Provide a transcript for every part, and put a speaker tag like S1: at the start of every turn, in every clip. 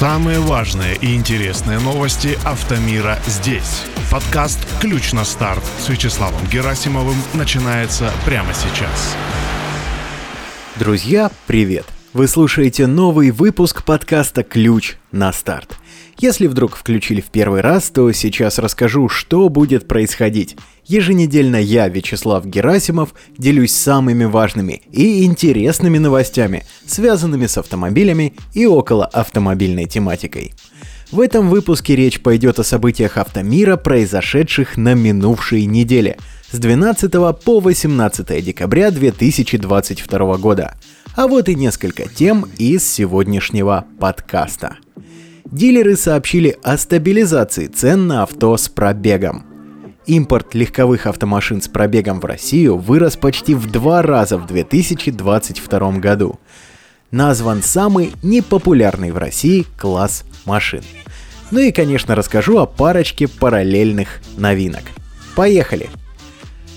S1: Самые важные и интересные новости автомира здесь. Подкаст «Ключ на старт» с Вячеславом Герасимовым начинается прямо сейчас.
S2: Друзья, привет! Вы слушаете новый выпуск подкаста «Ключ на старт». Если вдруг включили в первый раз, то сейчас расскажу, что будет происходить. Еженедельно я, Вячеслав Герасимов, делюсь самыми важными и интересными новостями, связанными с автомобилями и около автомобильной тематикой. В этом выпуске речь пойдет о событиях автомира, произошедших на минувшей неделе с 12 по 18 декабря 2022 года. А вот и несколько тем из сегодняшнего подкаста. Дилеры сообщили о стабилизации цен на авто с пробегом. Импорт легковых автомашин с пробегом в Россию вырос почти в два раза в 2022 году. Назван самый непопулярный в России класс машин. Ну и, конечно, расскажу о парочке параллельных новинок. Поехали!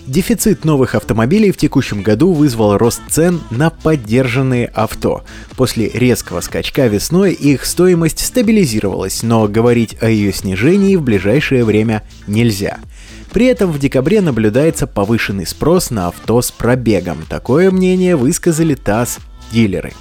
S2: Дефицит новых автомобилей в текущем году вызвал рост цен на поддержанные авто. После резкого скачка весной их стоимость стабилизировалась, но говорить о ее снижении в ближайшее время нельзя. При этом в декабре наблюдается повышенный спрос на авто с пробегом. Такое мнение высказали ТАСС дилеры.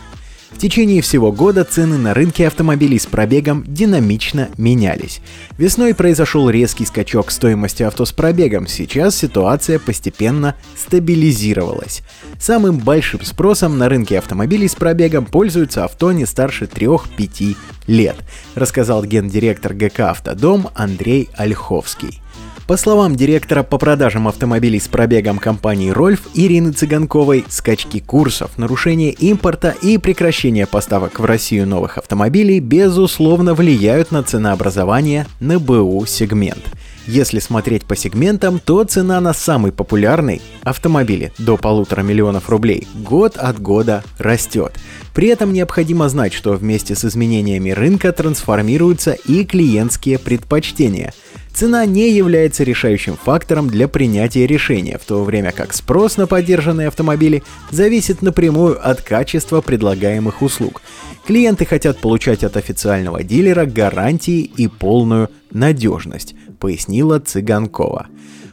S2: В течение всего года цены на рынке автомобилей с пробегом динамично менялись. Весной произошел резкий скачок стоимости авто с пробегом, сейчас ситуация постепенно стабилизировалась. Самым большим спросом на рынке автомобилей с пробегом пользуются авто не старше 3-5 лет, рассказал гендиректор ГК «Автодом» Андрей Ольховский. По словам директора по продажам автомобилей с пробегом компании Рольф Ирины Цыганковой, скачки курсов, нарушение импорта и прекращение поставок в Россию новых автомобилей безусловно влияют на ценообразование на БУ сегмент. Если смотреть по сегментам, то цена на самый популярный автомобиле до полутора миллионов рублей год от года растет. При этом необходимо знать, что вместе с изменениями рынка трансформируются и клиентские предпочтения – Цена не является решающим фактором для принятия решения, в то время как спрос на поддержанные автомобили зависит напрямую от качества предлагаемых услуг. Клиенты хотят получать от официального дилера гарантии и полную надежность, пояснила Цыганкова.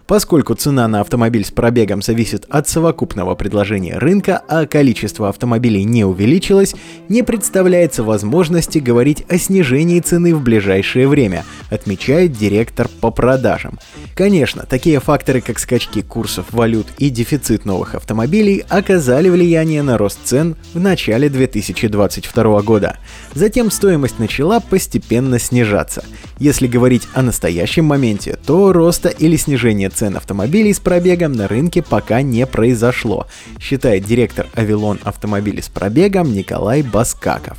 S2: Поскольку цена на автомобиль с пробегом зависит от совокупного предложения рынка, а количество автомобилей не увеличилось, не представляется возможности говорить о снижении цены в ближайшее время, отмечает директор по продажам. Конечно, такие факторы, как скачки курсов валют и дефицит новых автомобилей, оказали влияние на рост цен в начале 2022 года. Затем стоимость начала постепенно снижаться. Если говорить о настоящем моменте, то роста или снижения цен автомобилей с пробегом на рынке пока не произошло, считает директор Авилон автомобилей с пробегом Николай Баскаков.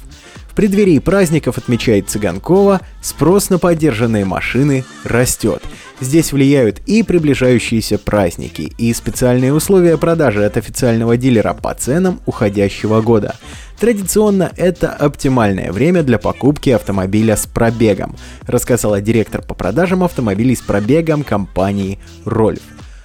S2: В преддверии праздников, отмечает Цыганкова, спрос на поддержанные машины растет. Здесь влияют и приближающиеся праздники, и специальные условия продажи от официального дилера по ценам уходящего года. Традиционно это оптимальное время для покупки автомобиля с пробегом, рассказала директор по продажам автомобилей с пробегом компании Рольф.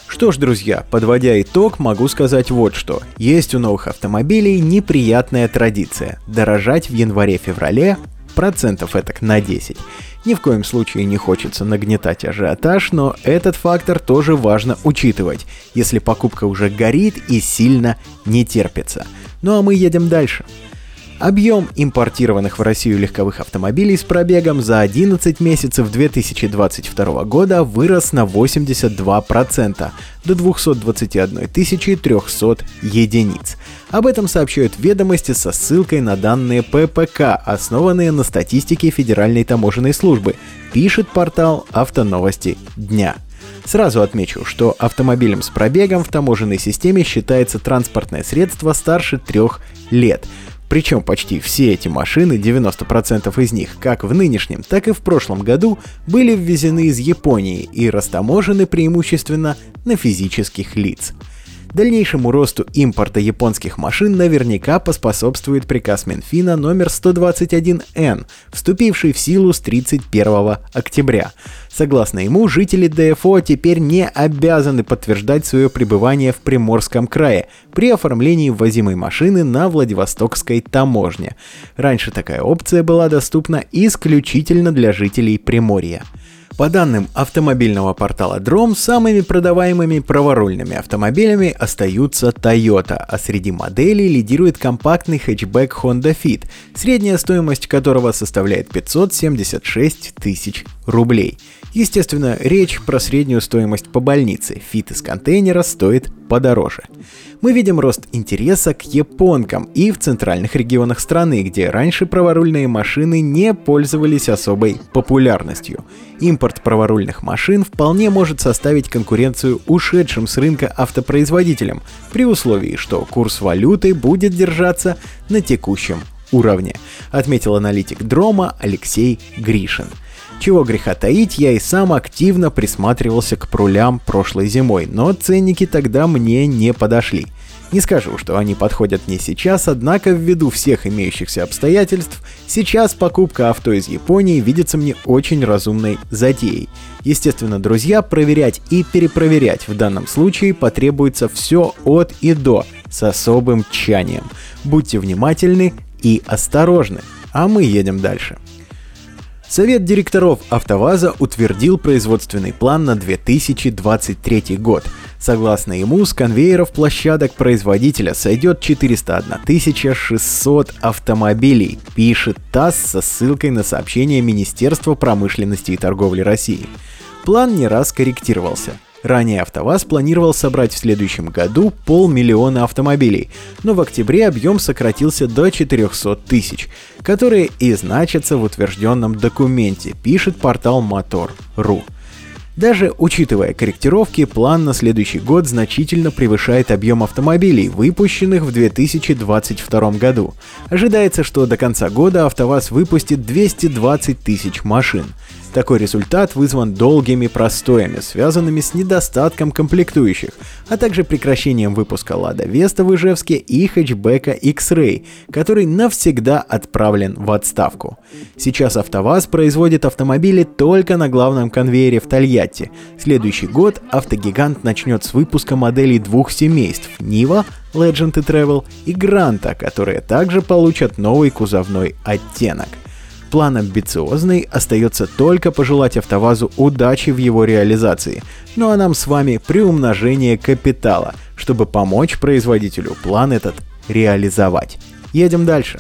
S2: Что ж, друзья, подводя итог, могу сказать вот что. Есть у новых автомобилей неприятная традиция – дорожать в январе-феврале процентов этак на 10. Ни в коем случае не хочется нагнетать ажиотаж, но этот фактор тоже важно учитывать, если покупка уже горит и сильно не терпится. Ну а мы едем дальше. Объем импортированных в Россию легковых автомобилей с пробегом за 11 месяцев 2022 года вырос на 82% до 221 300 единиц. Об этом сообщают ведомости со ссылкой на данные ППК, основанные на статистике Федеральной таможенной службы, пишет портал Автоновости дня. Сразу отмечу, что автомобилем с пробегом в таможенной системе считается транспортное средство старше трех лет – причем почти все эти машины, 90% из них, как в нынешнем, так и в прошлом году, были ввезены из Японии и растаможены преимущественно на физических лиц. Дальнейшему росту импорта японских машин наверняка поспособствует приказ Минфина номер 121Н, вступивший в силу с 31 октября. Согласно ему, жители ДФО теперь не обязаны подтверждать свое пребывание в Приморском крае при оформлении ввозимой машины на Владивостокской таможне. Раньше такая опция была доступна исключительно для жителей Приморья. По данным автомобильного портала Drom, самыми продаваемыми праворульными автомобилями остаются Toyota, а среди моделей лидирует компактный хэтчбэк Honda Fit, средняя стоимость которого составляет 576 тысяч рублей. Естественно, речь про среднюю стоимость по больнице. Фит из контейнера стоит подороже. Мы видим рост интереса к японкам и в центральных регионах страны, где раньше праворульные машины не пользовались особой популярностью. Импорт праворульных машин вполне может составить конкуренцию ушедшим с рынка автопроизводителям, при условии, что курс валюты будет держаться на текущем уровне, отметил аналитик Дрома Алексей Гришин – чего греха таить, я и сам активно присматривался к прулям прошлой зимой, но ценники тогда мне не подошли. Не скажу, что они подходят мне сейчас, однако ввиду всех имеющихся обстоятельств, сейчас покупка авто из Японии видится мне очень разумной затеей. Естественно, друзья, проверять и перепроверять в данном случае потребуется все от и до, с особым тчанием. Будьте внимательны и осторожны, а мы едем дальше. Совет директоров «АвтоВАЗа» утвердил производственный план на 2023 год. Согласно ему, с конвейеров площадок производителя сойдет 401 600 автомобилей, пишет ТАСС со ссылкой на сообщение Министерства промышленности и торговли России. План не раз корректировался – Ранее АвтоВАЗ планировал собрать в следующем году полмиллиона автомобилей, но в октябре объем сократился до 400 тысяч, которые и значатся в утвержденном документе, пишет портал Motor.ru. Даже учитывая корректировки, план на следующий год значительно превышает объем автомобилей, выпущенных в 2022 году. Ожидается, что до конца года АвтоВАЗ выпустит 220 тысяч машин. Такой результат вызван долгими простоями, связанными с недостатком комплектующих, а также прекращением выпуска Лада Веста в Ижевске и хэтчбека X-Ray, который навсегда отправлен в отставку. Сейчас АвтоВАЗ производит автомобили только на главном конвейере в Тольятти. Следующий год автогигант начнет с выпуска моделей двух семейств – Нива, Legend и Travel и Гранта, которые также получат новый кузовной оттенок – План амбициозный, остается только пожелать АвтоВАЗу удачи в его реализации. Ну а нам с вами приумножение капитала, чтобы помочь производителю план этот реализовать. Едем дальше.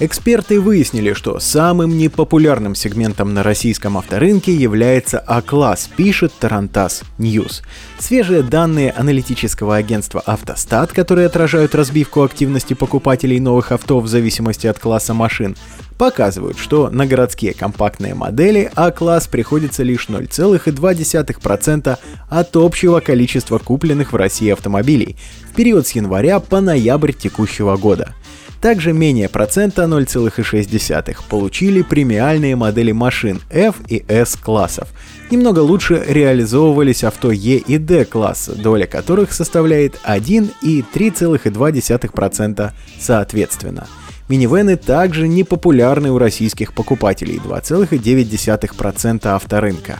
S2: Эксперты выяснили, что самым непопулярным сегментом на российском авторынке является А-класс, пишет Тарантас News. Свежие данные аналитического агентства «Автостат», которые отражают разбивку активности покупателей новых авто в зависимости от класса машин, показывают, что на городские компактные модели А-класс приходится лишь 0,2% от общего количества купленных в России автомобилей в период с января по ноябрь текущего года – также менее процента 0,6 получили премиальные модели машин F и S классов. Немного лучше реализовывались авто E и D класса, доля которых составляет 1 и 3,2% соответственно. Минивены также не популярны у российских покупателей 2,9% авторынка.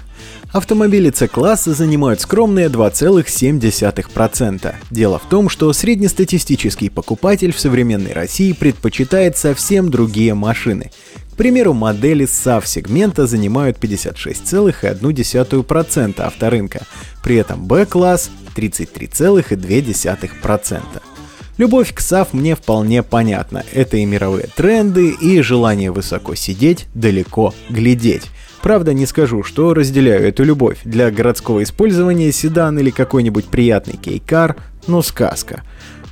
S2: Автомобили C-класса занимают скромные 2,7%. Дело в том, что среднестатистический покупатель в современной России предпочитает совсем другие машины. К примеру, модели SAV-сегмента занимают 56,1% авторынка, при этом B-класс 33,2%. Любовь к SAF мне вполне понятна. Это и мировые тренды, и желание высоко сидеть, далеко глядеть. Правда, не скажу, что разделяю эту любовь. Для городского использования седан или какой-нибудь приятный кейкар – ну сказка.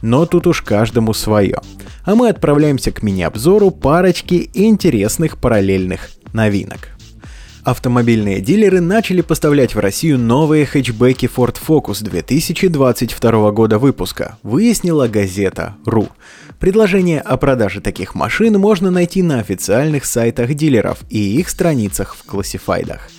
S2: Но тут уж каждому свое. А мы отправляемся к мини-обзору парочки интересных параллельных новинок. Автомобильные дилеры начали поставлять в Россию новые хэтчбеки Ford Focus 2022 года выпуска, выяснила газета .ру. Предложение о продаже таких машин можно найти на официальных сайтах дилеров и их страницах в классифайдах.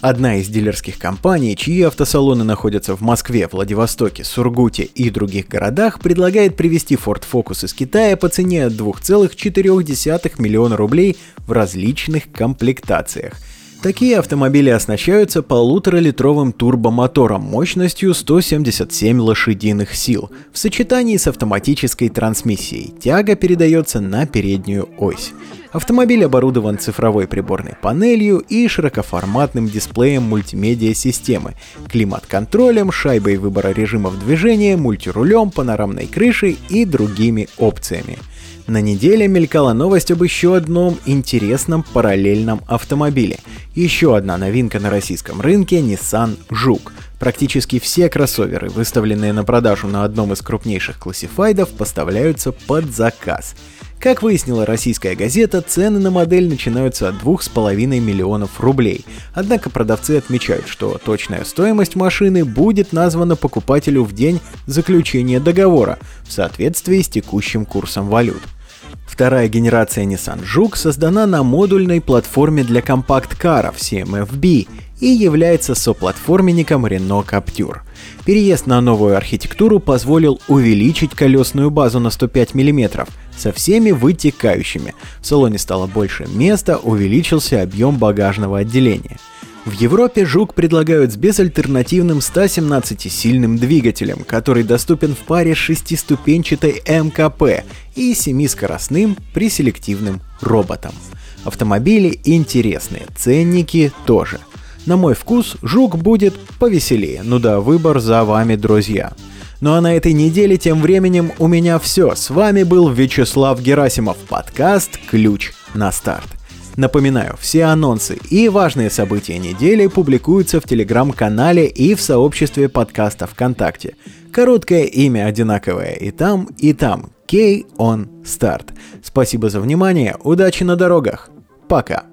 S2: Одна из дилерских компаний, чьи автосалоны находятся в Москве, Владивостоке, Сургуте и других городах, предлагает привезти Ford Focus из Китая по цене от 2,4 миллиона рублей в различных комплектациях – Такие автомобили оснащаются полуторалитровым турбомотором мощностью 177 лошадиных сил в сочетании с автоматической трансмиссией. Тяга передается на переднюю ось. Автомобиль оборудован цифровой приборной панелью и широкоформатным дисплеем мультимедиа-системы, климат-контролем, шайбой выбора режимов движения, мультирулем, панорамной крышей и другими опциями – на неделе мелькала новость об еще одном интересном параллельном автомобиле. Еще одна новинка на российском рынке – Nissan Жук. Практически все кроссоверы, выставленные на продажу на одном из крупнейших классифайдов, поставляются под заказ. Как выяснила российская газета, цены на модель начинаются от 2,5 миллионов рублей. Однако продавцы отмечают, что точная стоимость машины будет названа покупателю в день заключения договора в соответствии с текущим курсом валют. Вторая генерация Nissan Juke создана на модульной платформе для компакт-каров CMFB и является соплатформенником Renault Captur. Переезд на новую архитектуру позволил увеличить колесную базу на 105 мм со всеми вытекающими. В салоне стало больше места, увеличился объем багажного отделения – в Европе «Жук» предлагают с безальтернативным 117-сильным двигателем, который доступен в паре шестиступенчатой МКП и семискоростным преселективным роботом. Автомобили интересные, ценники тоже. На мой вкус, «Жук» будет повеселее, ну да, выбор за вами, друзья. Ну а на этой неделе тем временем у меня все. С вами был Вячеслав Герасимов, подкаст «Ключ на старт». Напоминаю, все анонсы и важные события недели публикуются в телеграм-канале и в сообществе подкаста ВКонтакте. Короткое имя одинаковое и там, и там. K on Start. Спасибо за внимание, удачи на дорогах. Пока.